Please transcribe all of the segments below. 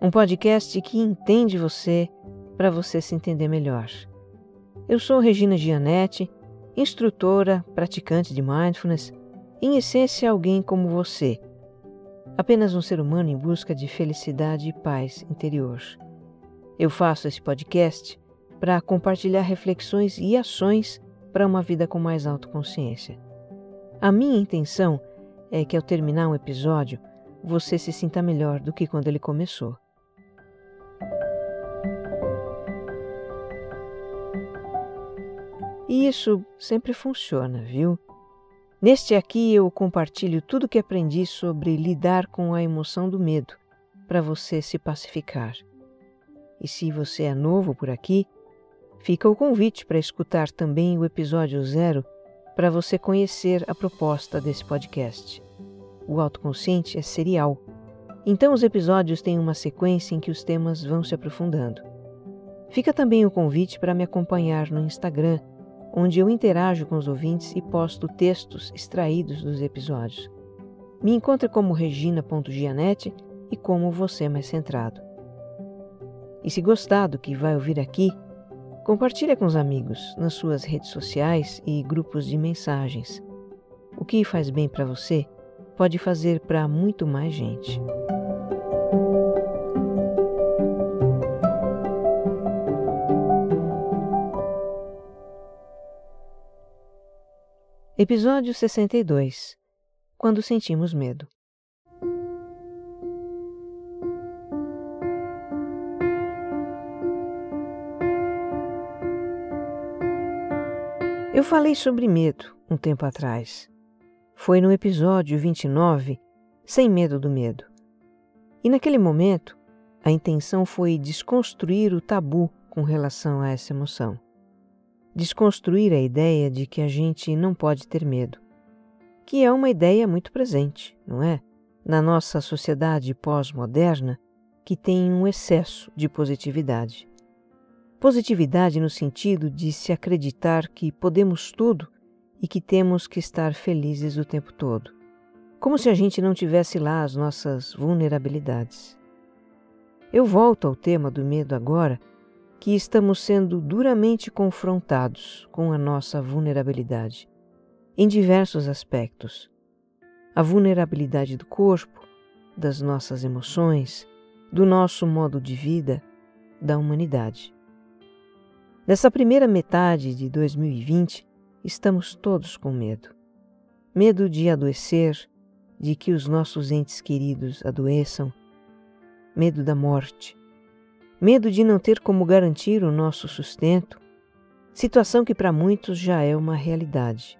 um podcast que entende você para você se entender melhor. Eu sou Regina Gianetti, instrutora, praticante de mindfulness, em essência alguém como você, apenas um ser humano em busca de felicidade e paz interior. Eu faço esse podcast para compartilhar reflexões e ações para uma vida com mais autoconsciência. A minha intenção é que ao terminar um episódio, você se sinta melhor do que quando ele começou. E isso sempre funciona, viu? Neste aqui eu compartilho tudo o que aprendi sobre lidar com a emoção do medo, para você se pacificar. E se você é novo por aqui, fica o convite para escutar também o episódio zero para você conhecer a proposta desse podcast. O autoconsciente é serial, então os episódios têm uma sequência em que os temas vão se aprofundando. Fica também o convite para me acompanhar no Instagram, onde eu interajo com os ouvintes e posto textos extraídos dos episódios. Me encontre como regina.gianete e como você mais centrado. E se gostar do que vai ouvir aqui, Compartilhe com os amigos, nas suas redes sociais e grupos de mensagens. O que faz bem para você pode fazer para muito mais gente. Episódio 62 Quando sentimos medo. Eu falei sobre medo um tempo atrás. Foi no episódio 29, Sem Medo do Medo. E naquele momento, a intenção foi desconstruir o tabu com relação a essa emoção. Desconstruir a ideia de que a gente não pode ter medo, que é uma ideia muito presente, não é? Na nossa sociedade pós-moderna, que tem um excesso de positividade. Positividade no sentido de se acreditar que podemos tudo e que temos que estar felizes o tempo todo. Como se a gente não tivesse lá as nossas vulnerabilidades. Eu volto ao tema do medo agora, que estamos sendo duramente confrontados com a nossa vulnerabilidade, em diversos aspectos. A vulnerabilidade do corpo, das nossas emoções, do nosso modo de vida, da humanidade. Nessa primeira metade de 2020, estamos todos com medo. Medo de adoecer, de que os nossos entes queridos adoeçam, medo da morte, medo de não ter como garantir o nosso sustento, situação que para muitos já é uma realidade.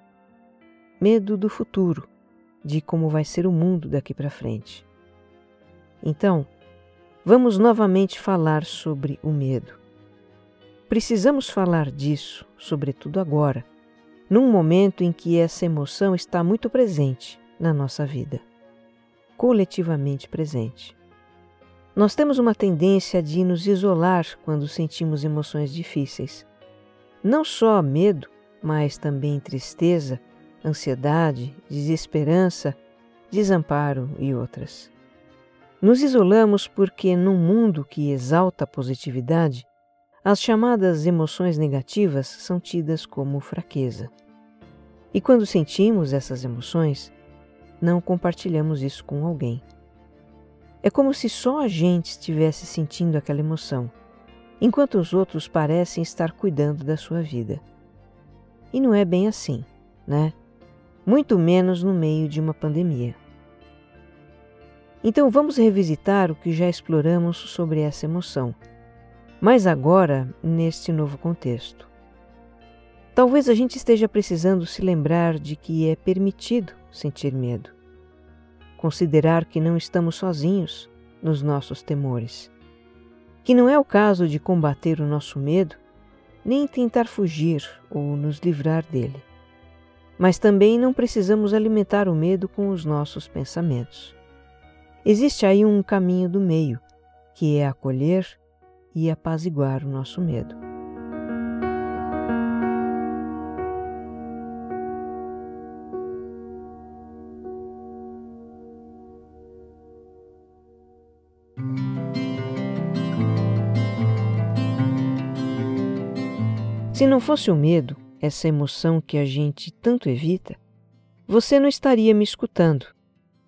Medo do futuro, de como vai ser o mundo daqui para frente. Então, vamos novamente falar sobre o medo. Precisamos falar disso, sobretudo agora, num momento em que essa emoção está muito presente na nossa vida coletivamente presente. Nós temos uma tendência de nos isolar quando sentimos emoções difíceis. Não só medo, mas também tristeza, ansiedade, desesperança, desamparo e outras. Nos isolamos porque, num mundo que exalta a positividade, as chamadas emoções negativas são tidas como fraqueza. E quando sentimos essas emoções, não compartilhamos isso com alguém. É como se só a gente estivesse sentindo aquela emoção, enquanto os outros parecem estar cuidando da sua vida. E não é bem assim, né? Muito menos no meio de uma pandemia. Então vamos revisitar o que já exploramos sobre essa emoção mas agora neste novo contexto. Talvez a gente esteja precisando se lembrar de que é permitido sentir medo, considerar que não estamos sozinhos nos nossos temores que não é o caso de combater o nosso medo, nem tentar fugir ou nos livrar dele. Mas também não precisamos alimentar o medo com os nossos pensamentos. Existe aí um caminho do meio, que é acolher e apaziguar o nosso medo. Se não fosse o medo, essa emoção que a gente tanto evita, você não estaria me escutando,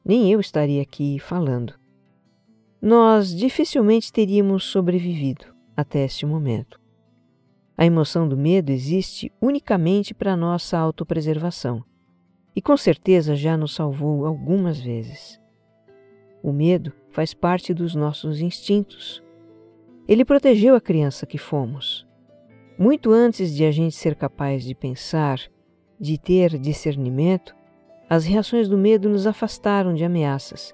nem eu estaria aqui falando. Nós dificilmente teríamos sobrevivido até este momento. A emoção do medo existe unicamente para nossa autopreservação e com certeza já nos salvou algumas vezes. O medo faz parte dos nossos instintos. Ele protegeu a criança que fomos muito antes de a gente ser capaz de pensar, de ter discernimento, as reações do medo nos afastaram de ameaças,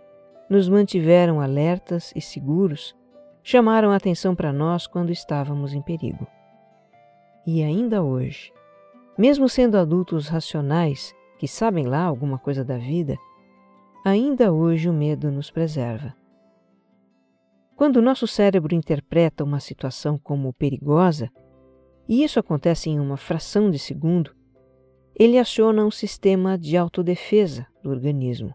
nos mantiveram alertas e seguros, chamaram a atenção para nós quando estávamos em perigo. E ainda hoje, mesmo sendo adultos racionais que sabem lá alguma coisa da vida, ainda hoje o medo nos preserva. Quando o nosso cérebro interpreta uma situação como perigosa, e isso acontece em uma fração de segundo, ele aciona um sistema de autodefesa do organismo.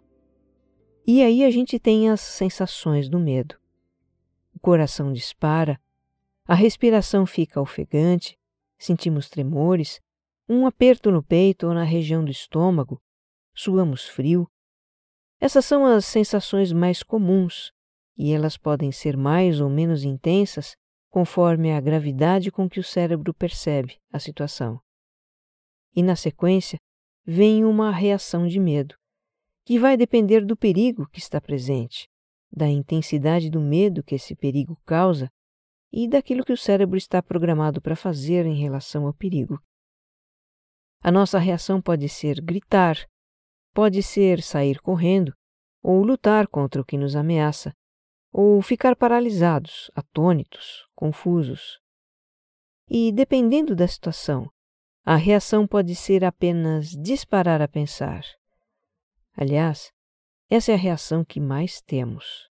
E aí a gente tem as sensações do medo. O coração dispara, a respiração fica ofegante, sentimos tremores, um aperto no peito ou na região do estômago, suamos frio. Essas são as sensações mais comuns e elas podem ser mais ou menos intensas conforme a gravidade com que o cérebro percebe a situação. E na sequência, vem uma reação de medo, que vai depender do perigo que está presente, da intensidade do medo que esse perigo causa e daquilo que o cérebro está programado para fazer em relação ao perigo. A nossa reação pode ser gritar, pode ser sair correndo ou lutar contra o que nos ameaça, ou ficar paralisados, atônitos, confusos. E, dependendo da situação, a reação pode ser apenas disparar a pensar. Aliás, essa é a reação que mais temos.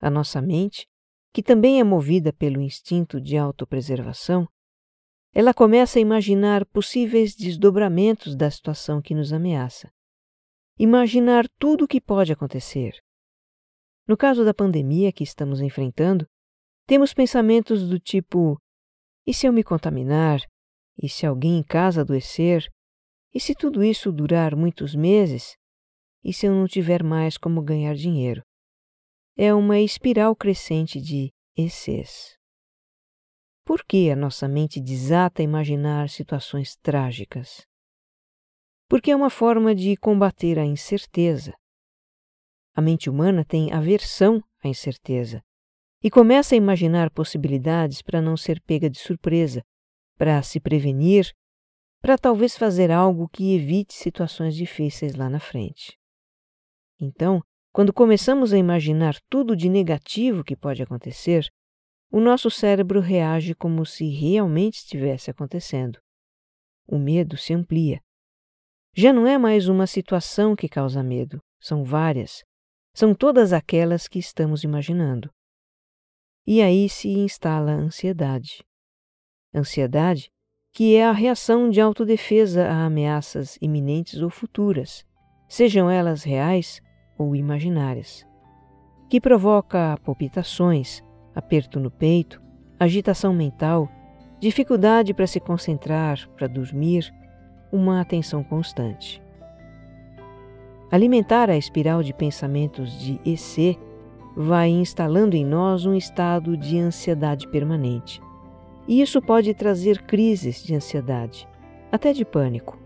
A nossa mente, que também é movida pelo instinto de autopreservação, ela começa a imaginar possíveis desdobramentos da situação que nos ameaça. Imaginar tudo o que pode acontecer no caso da pandemia que estamos enfrentando, temos pensamentos do tipo: e se eu me contaminar? E se alguém em casa adoecer? E se tudo isso durar muitos meses? E se eu não tiver mais como ganhar dinheiro? É uma espiral crescente de ECs. Por que a nossa mente desata a imaginar situações trágicas? Porque é uma forma de combater a incerteza, a mente humana tem aversão à incerteza e começa a imaginar possibilidades para não ser pega de surpresa, para se prevenir, para talvez fazer algo que evite situações difíceis lá na frente. Então, quando começamos a imaginar tudo de negativo que pode acontecer, o nosso cérebro reage como se realmente estivesse acontecendo. O medo se amplia. Já não é mais uma situação que causa medo, são várias, são todas aquelas que estamos imaginando. E aí se instala a ansiedade. Ansiedade, que é a reação de autodefesa a ameaças iminentes ou futuras, sejam elas reais ou imaginárias, que provoca palpitações, aperto no peito, agitação mental, dificuldade para se concentrar, para dormir, uma atenção constante. Alimentar a espiral de pensamentos de EC vai instalando em nós um estado de ansiedade permanente. E isso pode trazer crises de ansiedade, até de pânico.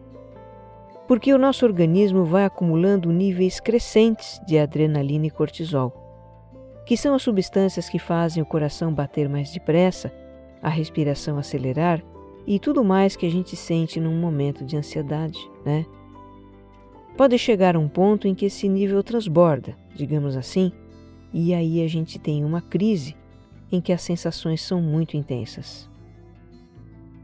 Porque o nosso organismo vai acumulando níveis crescentes de adrenalina e cortisol, que são as substâncias que fazem o coração bater mais depressa, a respiração acelerar e tudo mais que a gente sente num momento de ansiedade, né? Pode chegar a um ponto em que esse nível transborda, digamos assim, e aí a gente tem uma crise em que as sensações são muito intensas.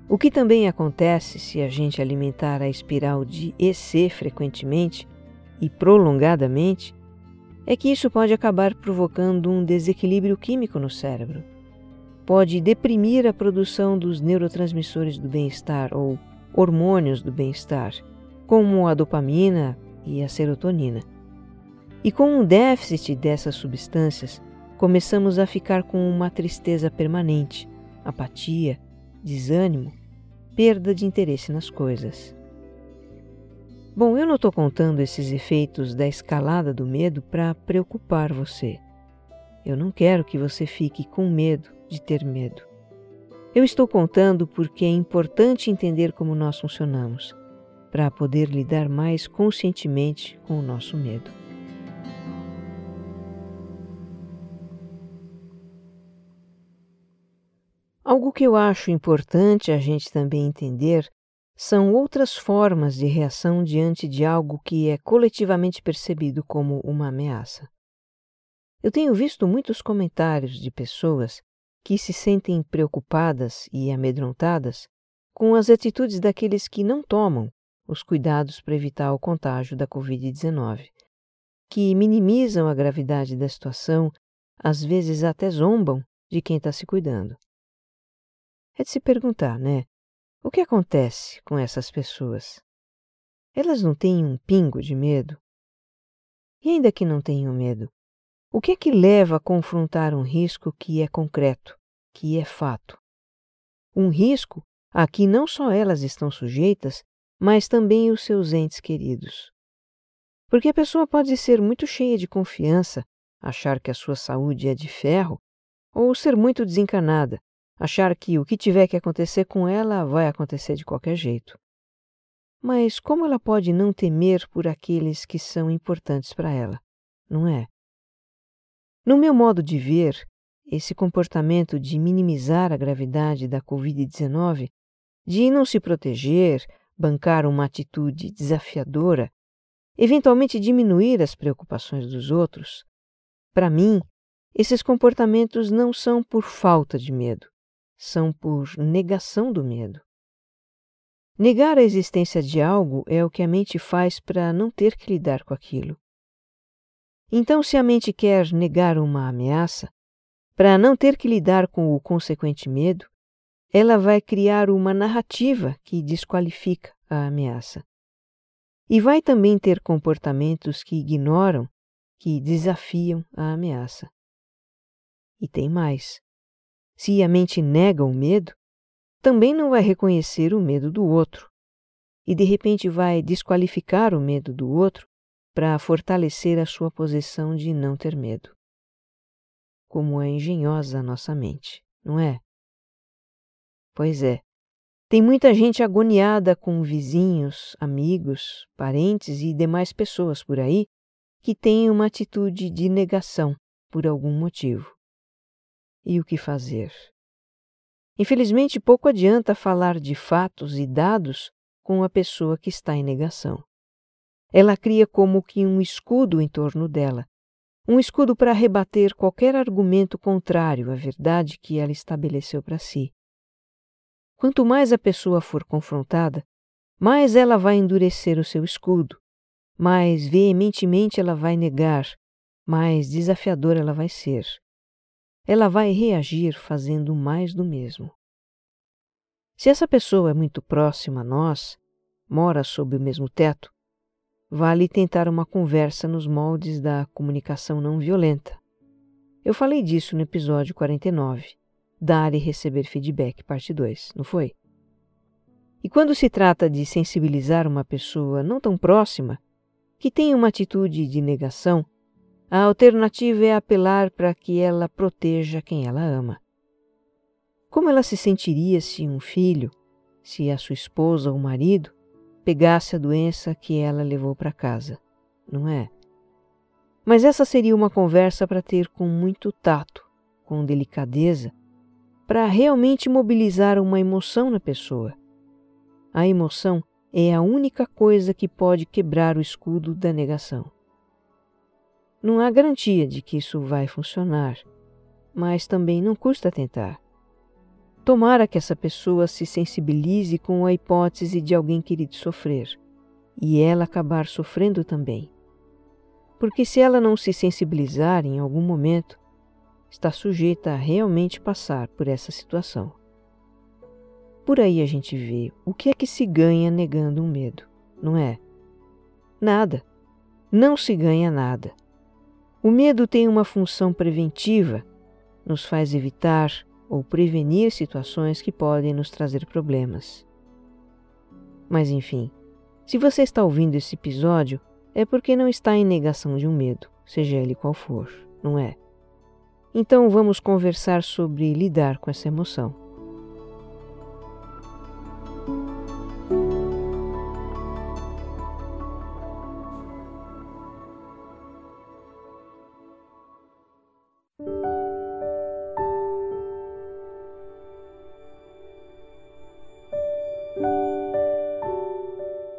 O que também acontece se a gente alimentar a espiral de EC frequentemente e prolongadamente é que isso pode acabar provocando um desequilíbrio químico no cérebro. Pode deprimir a produção dos neurotransmissores do bem-estar ou hormônios do bem-estar, como a dopamina e a serotonina. E com um déficit dessas substâncias, começamos a ficar com uma tristeza permanente, apatia, desânimo perda de interesse nas coisas. Bom, eu não estou contando esses efeitos da escalada do medo para preocupar você. Eu não quero que você fique com medo de ter medo. Eu estou contando porque é importante entender como nós funcionamos, para poder lidar mais conscientemente com o nosso medo. Algo que eu acho importante a gente também entender são outras formas de reação diante de algo que é coletivamente percebido como uma ameaça. Eu tenho visto muitos comentários de pessoas que se sentem preocupadas e amedrontadas com as atitudes daqueles que não tomam os cuidados para evitar o contágio da Covid-19, que minimizam a gravidade da situação, às vezes até zombam de quem está se cuidando. É de se perguntar, né? O que acontece com essas pessoas? Elas não têm um pingo de medo? E ainda que não tenham medo, o que é que leva a confrontar um risco que é concreto, que é fato? Um risco a que não só elas estão sujeitas, mas também os seus entes queridos. Porque a pessoa pode ser muito cheia de confiança, achar que a sua saúde é de ferro, ou ser muito desencanada, achar que o que tiver que acontecer com ela vai acontecer de qualquer jeito. Mas como ela pode não temer por aqueles que são importantes para ela, não é? No meu modo de ver, esse comportamento de minimizar a gravidade da Covid-19, de não se proteger, bancar uma atitude desafiadora, eventualmente diminuir as preocupações dos outros, para mim, esses comportamentos não são por falta de medo, são por negação do medo. Negar a existência de algo é o que a mente faz para não ter que lidar com aquilo. Então, se a mente quer negar uma ameaça, para não ter que lidar com o consequente medo, ela vai criar uma narrativa que desqualifica a ameaça. E vai também ter comportamentos que ignoram, que desafiam a ameaça. E tem mais. Se a mente nega o medo, também não vai reconhecer o medo do outro e de repente vai desqualificar o medo do outro para fortalecer a sua posição de não ter medo. Como é engenhosa a nossa mente, não é? Pois é. Tem muita gente agoniada com vizinhos, amigos, parentes e demais pessoas por aí que têm uma atitude de negação por algum motivo e o que fazer. Infelizmente, pouco adianta falar de fatos e dados com a pessoa que está em negação. Ela cria como que um escudo em torno dela, um escudo para rebater qualquer argumento contrário à verdade que ela estabeleceu para si. Quanto mais a pessoa for confrontada, mais ela vai endurecer o seu escudo, mais veementemente ela vai negar, mais desafiadora ela vai ser ela vai reagir fazendo mais do mesmo. Se essa pessoa é muito próxima a nós, mora sob o mesmo teto, vale tentar uma conversa nos moldes da comunicação não violenta. Eu falei disso no episódio 49, Dar e Receber Feedback, parte 2, não foi? E quando se trata de sensibilizar uma pessoa não tão próxima, que tem uma atitude de negação, a alternativa é apelar para que ela proteja quem ela ama. Como ela se sentiria se um filho, se a sua esposa ou marido, pegasse a doença que ela levou para casa, não é? Mas essa seria uma conversa para ter com muito tato, com delicadeza, para realmente mobilizar uma emoção na pessoa. A emoção é a única coisa que pode quebrar o escudo da negação. Não há garantia de que isso vai funcionar, mas também não custa tentar. Tomara que essa pessoa se sensibilize com a hipótese de alguém querido sofrer e ela acabar sofrendo também. Porque se ela não se sensibilizar em algum momento, está sujeita a realmente passar por essa situação. Por aí a gente vê o que é que se ganha negando um medo, não é? Nada. Não se ganha nada. O medo tem uma função preventiva, nos faz evitar ou prevenir situações que podem nos trazer problemas. Mas enfim, se você está ouvindo esse episódio, é porque não está em negação de um medo, seja ele qual for, não é? Então vamos conversar sobre lidar com essa emoção.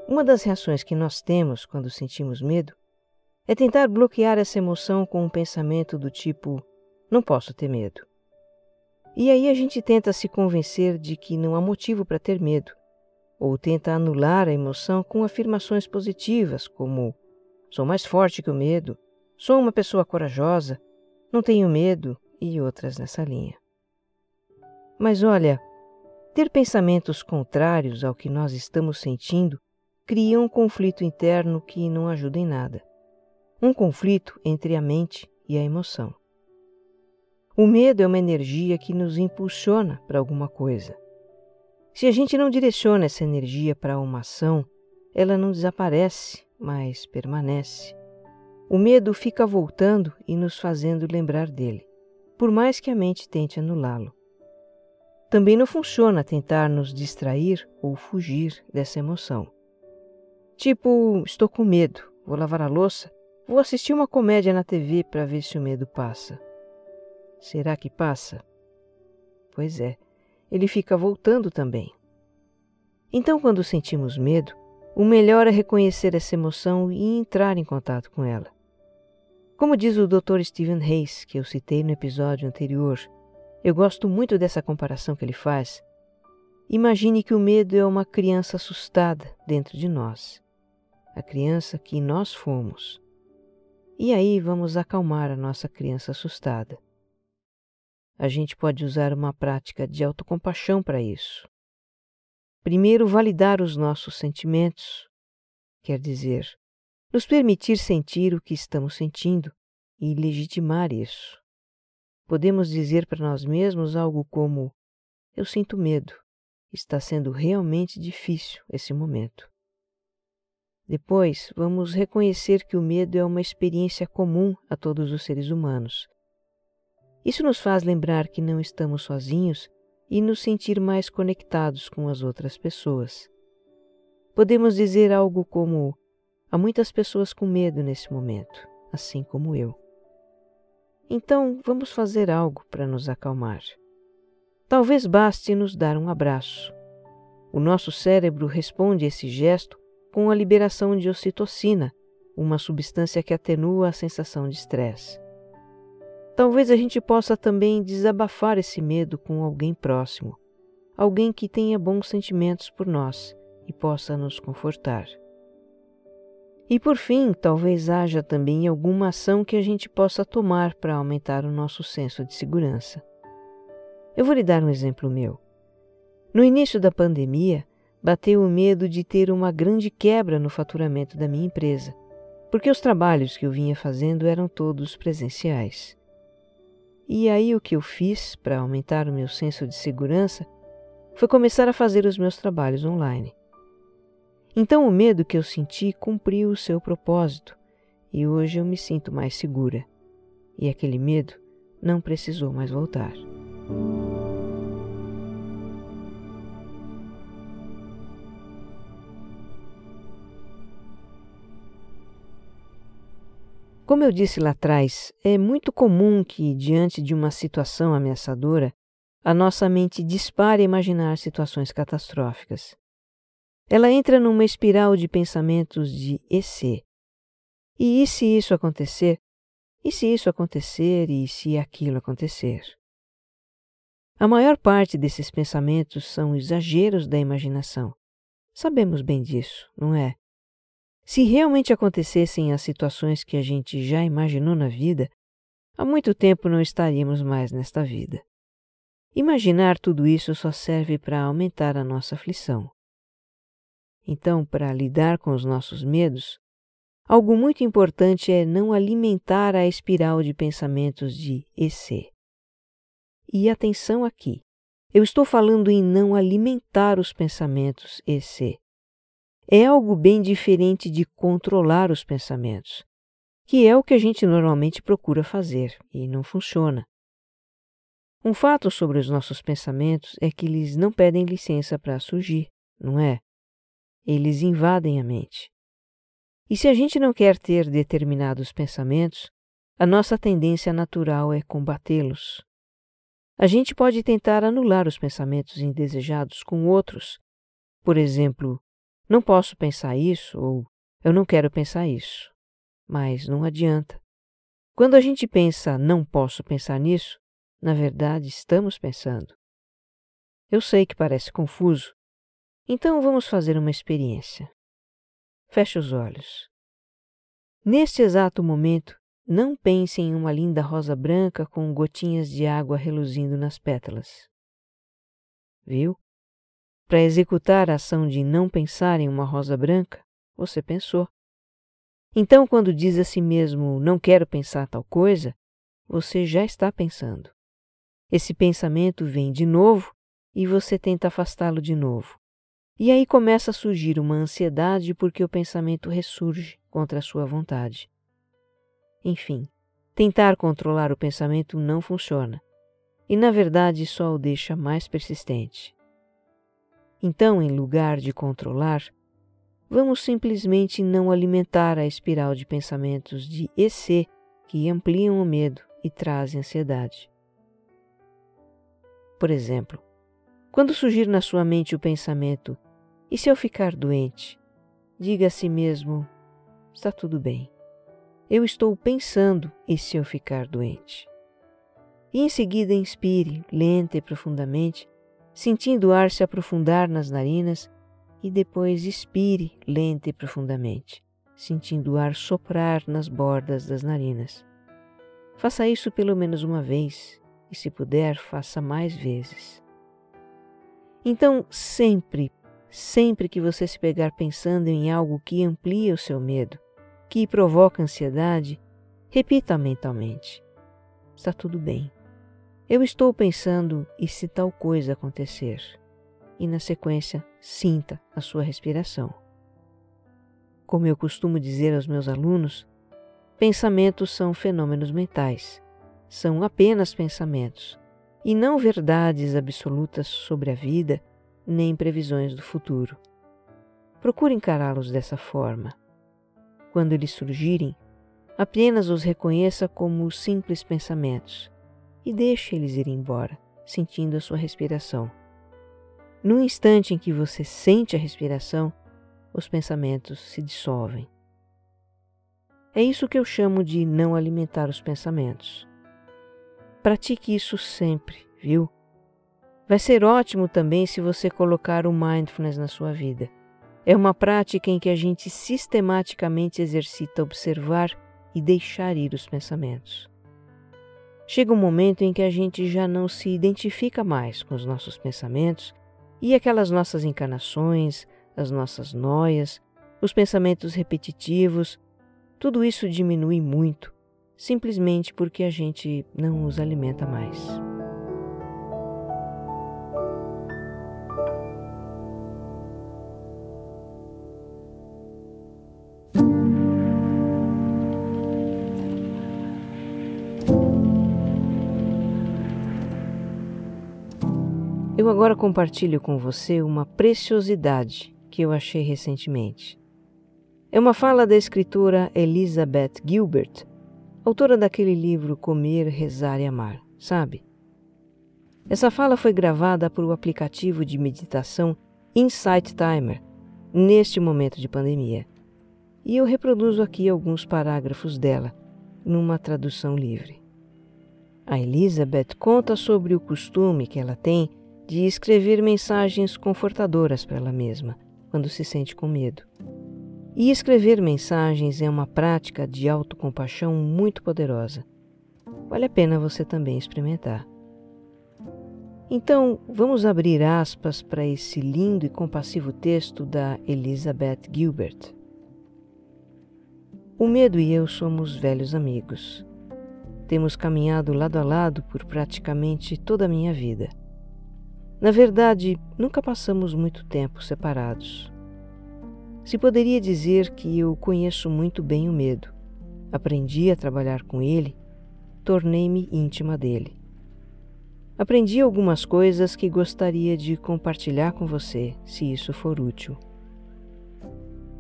Uma das reações que nós temos quando sentimos medo é tentar bloquear essa emoção com um pensamento do tipo: não posso ter medo. E aí a gente tenta se convencer de que não há motivo para ter medo, ou tenta anular a emoção com afirmações positivas, como: sou mais forte que o medo, sou uma pessoa corajosa, não tenho medo, e outras nessa linha. Mas olha, ter pensamentos contrários ao que nós estamos sentindo cria um conflito interno que não ajuda em nada. Um conflito entre a mente e a emoção. O medo é uma energia que nos impulsiona para alguma coisa. Se a gente não direciona essa energia para uma ação, ela não desaparece, mas permanece. O medo fica voltando e nos fazendo lembrar dele, por mais que a mente tente anulá-lo. Também não funciona tentar nos distrair ou fugir dessa emoção. Tipo, estou com medo, vou lavar a louça, vou assistir uma comédia na TV para ver se o medo passa. Será que passa? Pois é, ele fica voltando também. Então, quando sentimos medo, o melhor é reconhecer essa emoção e entrar em contato com ela. Como diz o Dr. Stephen Hayes, que eu citei no episódio anterior, eu gosto muito dessa comparação que ele faz. Imagine que o medo é uma criança assustada dentro de nós a criança que nós fomos. E aí vamos acalmar a nossa criança assustada. A gente pode usar uma prática de autocompaixão para isso. Primeiro, validar os nossos sentimentos, quer dizer, nos permitir sentir o que estamos sentindo e legitimar isso. Podemos dizer para nós mesmos algo como: Eu sinto medo, está sendo realmente difícil esse momento. Depois, vamos reconhecer que o medo é uma experiência comum a todos os seres humanos. Isso nos faz lembrar que não estamos sozinhos e nos sentir mais conectados com as outras pessoas. Podemos dizer algo como: há muitas pessoas com medo nesse momento, assim como eu. Então, vamos fazer algo para nos acalmar. Talvez baste nos dar um abraço. O nosso cérebro responde a esse gesto com a liberação de ocitocina, uma substância que atenua a sensação de estresse. Talvez a gente possa também desabafar esse medo com alguém próximo, alguém que tenha bons sentimentos por nós e possa nos confortar. E por fim, talvez haja também alguma ação que a gente possa tomar para aumentar o nosso senso de segurança. Eu vou lhe dar um exemplo meu. No início da pandemia, bateu o medo de ter uma grande quebra no faturamento da minha empresa, porque os trabalhos que eu vinha fazendo eram todos presenciais. E aí o que eu fiz para aumentar o meu senso de segurança foi começar a fazer os meus trabalhos online. Então o medo que eu senti cumpriu o seu propósito e hoje eu me sinto mais segura. E aquele medo não precisou mais voltar. Como eu disse lá atrás, é muito comum que, diante de uma situação ameaçadora, a nossa mente dispare a imaginar situações catastróficas. Ela entra numa espiral de pensamentos de e se. E, e se isso acontecer? E se isso acontecer e se aquilo acontecer? A maior parte desses pensamentos são exageros da imaginação. Sabemos bem disso, não é? Se realmente acontecessem as situações que a gente já imaginou na vida, há muito tempo não estaríamos mais nesta vida. Imaginar tudo isso só serve para aumentar a nossa aflição. Então, para lidar com os nossos medos, algo muito importante é não alimentar a espiral de pensamentos de EC. E atenção aqui, eu estou falando em não alimentar os pensamentos EC. É algo bem diferente de controlar os pensamentos, que é o que a gente normalmente procura fazer e não funciona. Um fato sobre os nossos pensamentos é que eles não pedem licença para surgir, não é? Eles invadem a mente. E se a gente não quer ter determinados pensamentos, a nossa tendência natural é combatê-los. A gente pode tentar anular os pensamentos indesejados com outros. Por exemplo, não posso pensar isso ou eu não quero pensar isso. Mas não adianta. Quando a gente pensa não posso pensar nisso, na verdade estamos pensando. Eu sei que parece confuso, então vamos fazer uma experiência. Feche os olhos. Neste exato momento, não pense em uma linda rosa branca com gotinhas de água reluzindo nas pétalas. Viu? Para executar a ação de não pensar em uma rosa branca, você pensou. Então, quando diz a si mesmo não quero pensar tal coisa, você já está pensando. Esse pensamento vem de novo e você tenta afastá-lo de novo. E aí começa a surgir uma ansiedade porque o pensamento ressurge contra a sua vontade. Enfim, tentar controlar o pensamento não funciona e, na verdade, só o deixa mais persistente. Então, em lugar de controlar, vamos simplesmente não alimentar a espiral de pensamentos de EC que ampliam o medo e trazem ansiedade. Por exemplo, quando surgir na sua mente o pensamento e se eu ficar doente? Diga a si mesmo: está tudo bem. Eu estou pensando e se eu ficar doente? E em seguida inspire, lenta e profundamente, sentindo o ar se aprofundar nas narinas, e depois expire, lenta e profundamente, sentindo o ar soprar nas bordas das narinas. Faça isso pelo menos uma vez e, se puder, faça mais vezes. Então, sempre Sempre que você se pegar pensando em algo que amplia o seu medo, que provoca ansiedade, repita mentalmente: Está tudo bem. Eu estou pensando e se tal coisa acontecer. E na sequência, sinta a sua respiração. Como eu costumo dizer aos meus alunos, pensamentos são fenômenos mentais. São apenas pensamentos e não verdades absolutas sobre a vida nem previsões do futuro. Procure encará-los dessa forma. Quando eles surgirem, apenas os reconheça como simples pensamentos e deixe eles ir embora, sentindo a sua respiração. No instante em que você sente a respiração, os pensamentos se dissolvem. É isso que eu chamo de não alimentar os pensamentos. Pratique isso sempre, viu? Vai ser ótimo também se você colocar o mindfulness na sua vida. É uma prática em que a gente sistematicamente exercita observar e deixar ir os pensamentos. Chega um momento em que a gente já não se identifica mais com os nossos pensamentos e aquelas nossas encarnações, as nossas noias, os pensamentos repetitivos, tudo isso diminui muito, simplesmente porque a gente não os alimenta mais. Eu agora compartilho com você uma preciosidade que eu achei recentemente. É uma fala da escritora Elizabeth Gilbert, autora daquele livro Comer, Rezar e Amar, sabe? Essa fala foi gravada por o aplicativo de meditação Insight Timer neste momento de pandemia. E eu reproduzo aqui alguns parágrafos dela, numa tradução livre. A Elizabeth conta sobre o costume que ela tem de escrever mensagens confortadoras para ela mesma quando se sente com medo. E escrever mensagens é uma prática de autocompaixão muito poderosa. Vale a pena você também experimentar. Então, vamos abrir aspas para esse lindo e compassivo texto da Elizabeth Gilbert. O medo e eu somos velhos amigos. Temos caminhado lado a lado por praticamente toda a minha vida. Na verdade, nunca passamos muito tempo separados. Se poderia dizer que eu conheço muito bem o medo. Aprendi a trabalhar com ele, tornei-me íntima dele. Aprendi algumas coisas que gostaria de compartilhar com você, se isso for útil.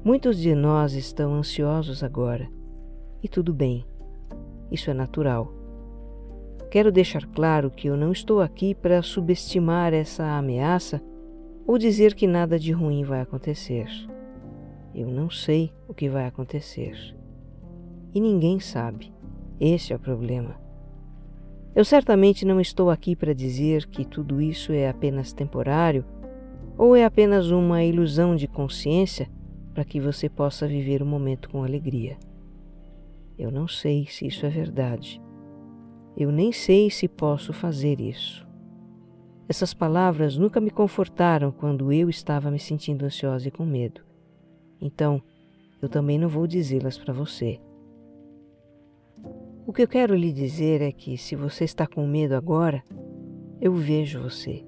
Muitos de nós estão ansiosos agora, e tudo bem, isso é natural. Quero deixar claro que eu não estou aqui para subestimar essa ameaça ou dizer que nada de ruim vai acontecer. Eu não sei o que vai acontecer. E ninguém sabe. Esse é o problema. Eu certamente não estou aqui para dizer que tudo isso é apenas temporário ou é apenas uma ilusão de consciência para que você possa viver o momento com alegria. Eu não sei se isso é verdade. Eu nem sei se posso fazer isso. Essas palavras nunca me confortaram quando eu estava me sentindo ansiosa e com medo. Então, eu também não vou dizê-las para você. O que eu quero lhe dizer é que se você está com medo agora, eu vejo você,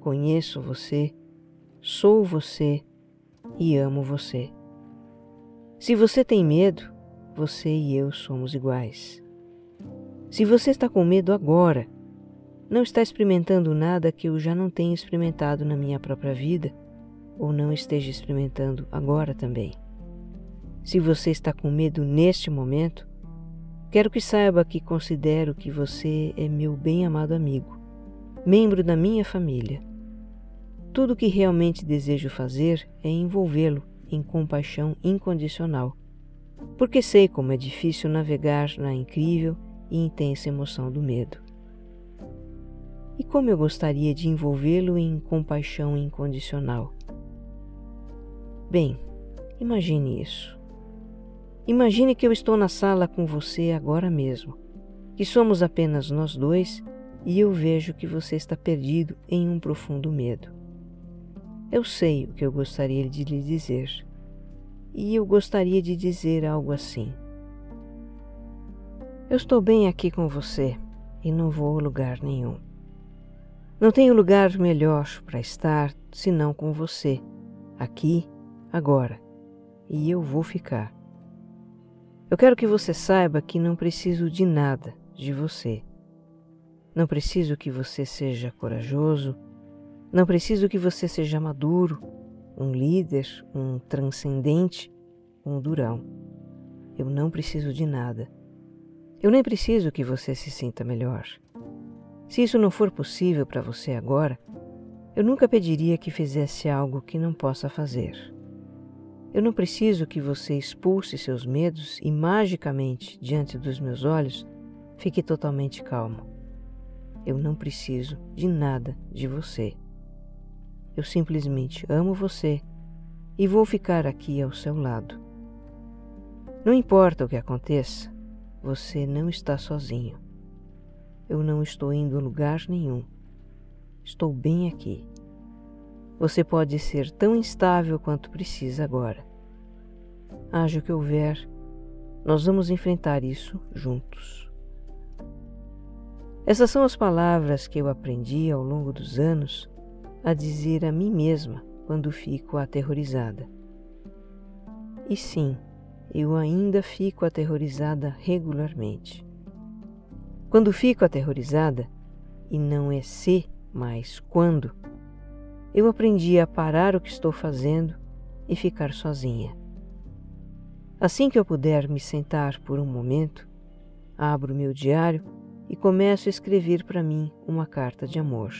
conheço você, sou você e amo você. Se você tem medo, você e eu somos iguais. Se você está com medo agora, não está experimentando nada que eu já não tenha experimentado na minha própria vida ou não esteja experimentando agora também. Se você está com medo neste momento, Quero que saiba que considero que você é meu bem-amado amigo, membro da minha família. Tudo o que realmente desejo fazer é envolvê-lo em compaixão incondicional, porque sei como é difícil navegar na incrível e intensa emoção do medo. E como eu gostaria de envolvê-lo em compaixão incondicional. Bem, imagine isso. Imagine que eu estou na sala com você agora mesmo, que somos apenas nós dois e eu vejo que você está perdido em um profundo medo. Eu sei o que eu gostaria de lhe dizer, e eu gostaria de dizer algo assim. Eu estou bem aqui com você e não vou a lugar nenhum. Não tenho lugar melhor para estar senão com você, aqui, agora, e eu vou ficar. Eu quero que você saiba que não preciso de nada de você. Não preciso que você seja corajoso, não preciso que você seja maduro, um líder, um transcendente, um durão. Eu não preciso de nada. Eu nem preciso que você se sinta melhor. Se isso não for possível para você agora, eu nunca pediria que fizesse algo que não possa fazer. Eu não preciso que você expulse seus medos e magicamente, diante dos meus olhos, fique totalmente calmo. Eu não preciso de nada de você. Eu simplesmente amo você e vou ficar aqui ao seu lado. Não importa o que aconteça, você não está sozinho. Eu não estou indo a lugar nenhum. Estou bem aqui. Você pode ser tão instável quanto precisa agora. Haja o que houver, nós vamos enfrentar isso juntos. Essas são as palavras que eu aprendi ao longo dos anos a dizer a mim mesma quando fico aterrorizada. E sim, eu ainda fico aterrorizada regularmente. Quando fico aterrorizada, e não é se, mas quando, eu aprendi a parar o que estou fazendo e ficar sozinha. Assim que eu puder me sentar por um momento, abro meu diário e começo a escrever para mim uma carta de amor.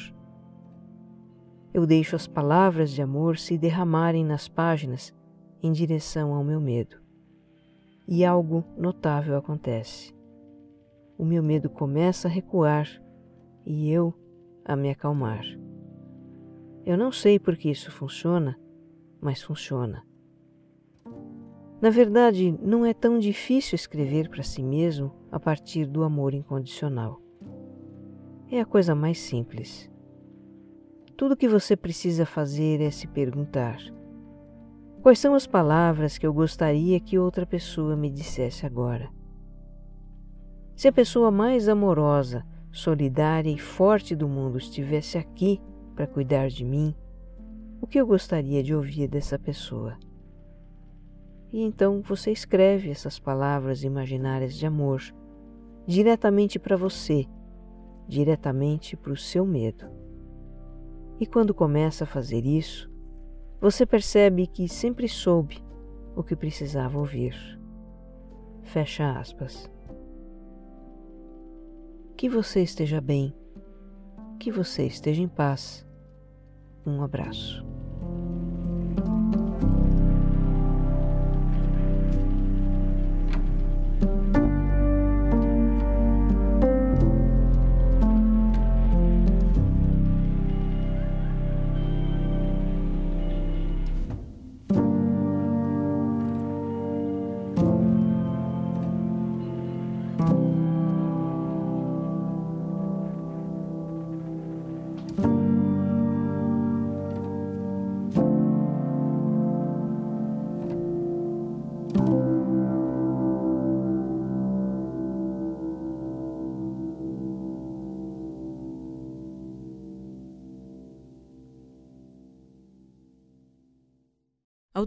Eu deixo as palavras de amor se derramarem nas páginas em direção ao meu medo. E algo notável acontece. o meu medo começa a recuar e eu a me acalmar. Eu não sei por que isso funciona, mas funciona. Na verdade, não é tão difícil escrever para si mesmo a partir do amor incondicional. É a coisa mais simples. Tudo o que você precisa fazer é se perguntar: quais são as palavras que eu gostaria que outra pessoa me dissesse agora? Se a pessoa mais amorosa, solidária e forte do mundo estivesse aqui para cuidar de mim, o que eu gostaria de ouvir dessa pessoa? E então você escreve essas palavras imaginárias de amor diretamente para você, diretamente para o seu medo. E quando começa a fazer isso, você percebe que sempre soube o que precisava ouvir. Fecha aspas. Que você esteja bem, que você esteja em paz. Um abraço.